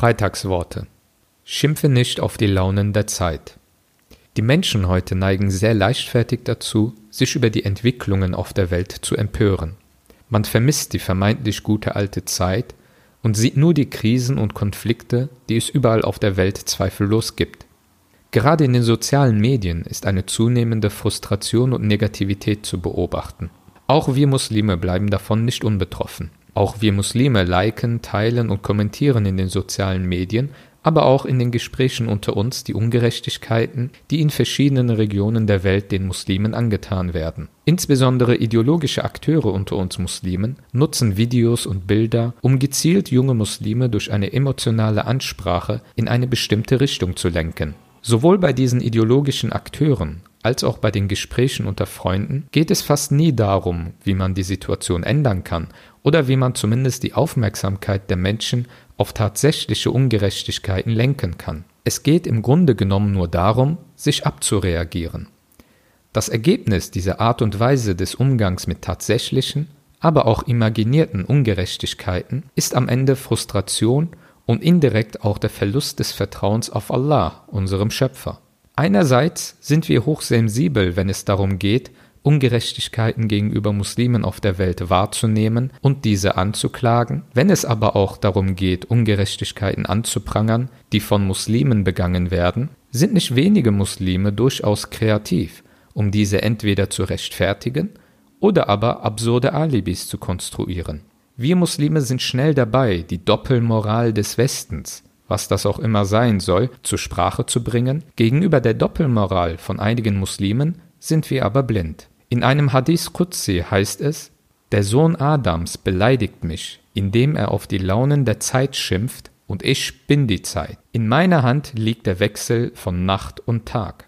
Freitagsworte. Schimpfe nicht auf die Launen der Zeit. Die Menschen heute neigen sehr leichtfertig dazu, sich über die Entwicklungen auf der Welt zu empören. Man vermisst die vermeintlich gute alte Zeit und sieht nur die Krisen und Konflikte, die es überall auf der Welt zweifellos gibt. Gerade in den sozialen Medien ist eine zunehmende Frustration und Negativität zu beobachten. Auch wir Muslime bleiben davon nicht unbetroffen. Auch wir Muslime liken, teilen und kommentieren in den sozialen Medien, aber auch in den Gesprächen unter uns die Ungerechtigkeiten, die in verschiedenen Regionen der Welt den Muslimen angetan werden. Insbesondere ideologische Akteure unter uns Muslimen nutzen Videos und Bilder, um gezielt junge Muslime durch eine emotionale Ansprache in eine bestimmte Richtung zu lenken. Sowohl bei diesen ideologischen Akteuren als auch bei den Gesprächen unter Freunden geht es fast nie darum, wie man die Situation ändern kann oder wie man zumindest die Aufmerksamkeit der Menschen auf tatsächliche Ungerechtigkeiten lenken kann. Es geht im Grunde genommen nur darum, sich abzureagieren. Das Ergebnis dieser Art und Weise des Umgangs mit tatsächlichen, aber auch imaginierten Ungerechtigkeiten ist am Ende Frustration und indirekt auch der Verlust des Vertrauens auf Allah, unserem Schöpfer. Einerseits sind wir hochsensibel, wenn es darum geht, Ungerechtigkeiten gegenüber Muslimen auf der Welt wahrzunehmen und diese anzuklagen, wenn es aber auch darum geht, Ungerechtigkeiten anzuprangern, die von Muslimen begangen werden, sind nicht wenige Muslime durchaus kreativ, um diese entweder zu rechtfertigen oder aber absurde Alibis zu konstruieren. Wir Muslime sind schnell dabei, die Doppelmoral des Westens, was das auch immer sein soll, zur Sprache zu bringen. Gegenüber der Doppelmoral von einigen Muslimen sind wir aber blind. In einem Hadith Qudsi heißt es, der Sohn Adams beleidigt mich, indem er auf die Launen der Zeit schimpft, und ich bin die Zeit. In meiner Hand liegt der Wechsel von Nacht und Tag.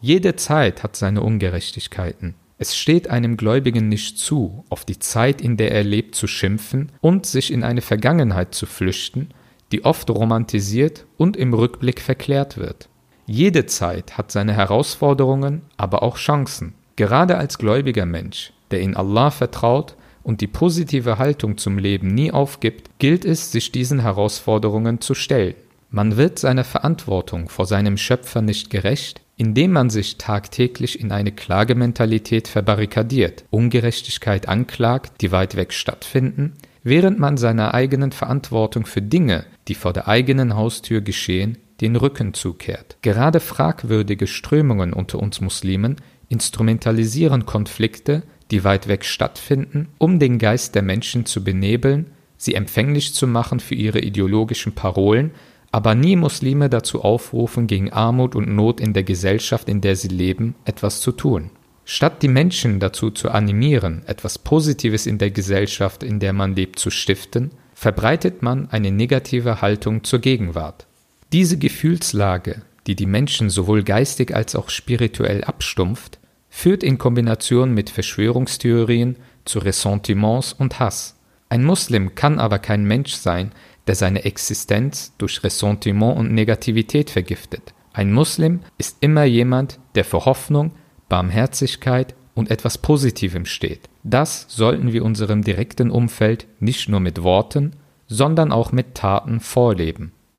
Jede Zeit hat seine Ungerechtigkeiten. Es steht einem Gläubigen nicht zu, auf die Zeit, in der er lebt, zu schimpfen und sich in eine Vergangenheit zu flüchten, die oft romantisiert und im Rückblick verklärt wird. Jede Zeit hat seine Herausforderungen, aber auch Chancen. Gerade als gläubiger Mensch, der in Allah vertraut und die positive Haltung zum Leben nie aufgibt, gilt es, sich diesen Herausforderungen zu stellen. Man wird seiner Verantwortung vor seinem Schöpfer nicht gerecht, indem man sich tagtäglich in eine Klagementalität verbarrikadiert, Ungerechtigkeit anklagt, die weit weg stattfinden, während man seiner eigenen Verantwortung für Dinge, die vor der eigenen Haustür geschehen, den Rücken zukehrt. Gerade fragwürdige Strömungen unter uns Muslimen instrumentalisieren Konflikte, die weit weg stattfinden, um den Geist der Menschen zu benebeln, sie empfänglich zu machen für ihre ideologischen Parolen, aber nie Muslime dazu aufrufen, gegen Armut und Not in der Gesellschaft, in der sie leben, etwas zu tun. Statt die Menschen dazu zu animieren, etwas Positives in der Gesellschaft, in der man lebt, zu stiften, verbreitet man eine negative Haltung zur Gegenwart. Diese Gefühlslage, die die Menschen sowohl geistig als auch spirituell abstumpft, führt in Kombination mit Verschwörungstheorien zu Ressentiments und Hass. Ein Muslim kann aber kein Mensch sein, der seine Existenz durch Ressentiment und Negativität vergiftet. Ein Muslim ist immer jemand, der für Hoffnung, Barmherzigkeit und etwas Positivem steht. Das sollten wir unserem direkten Umfeld nicht nur mit Worten, sondern auch mit Taten vorleben.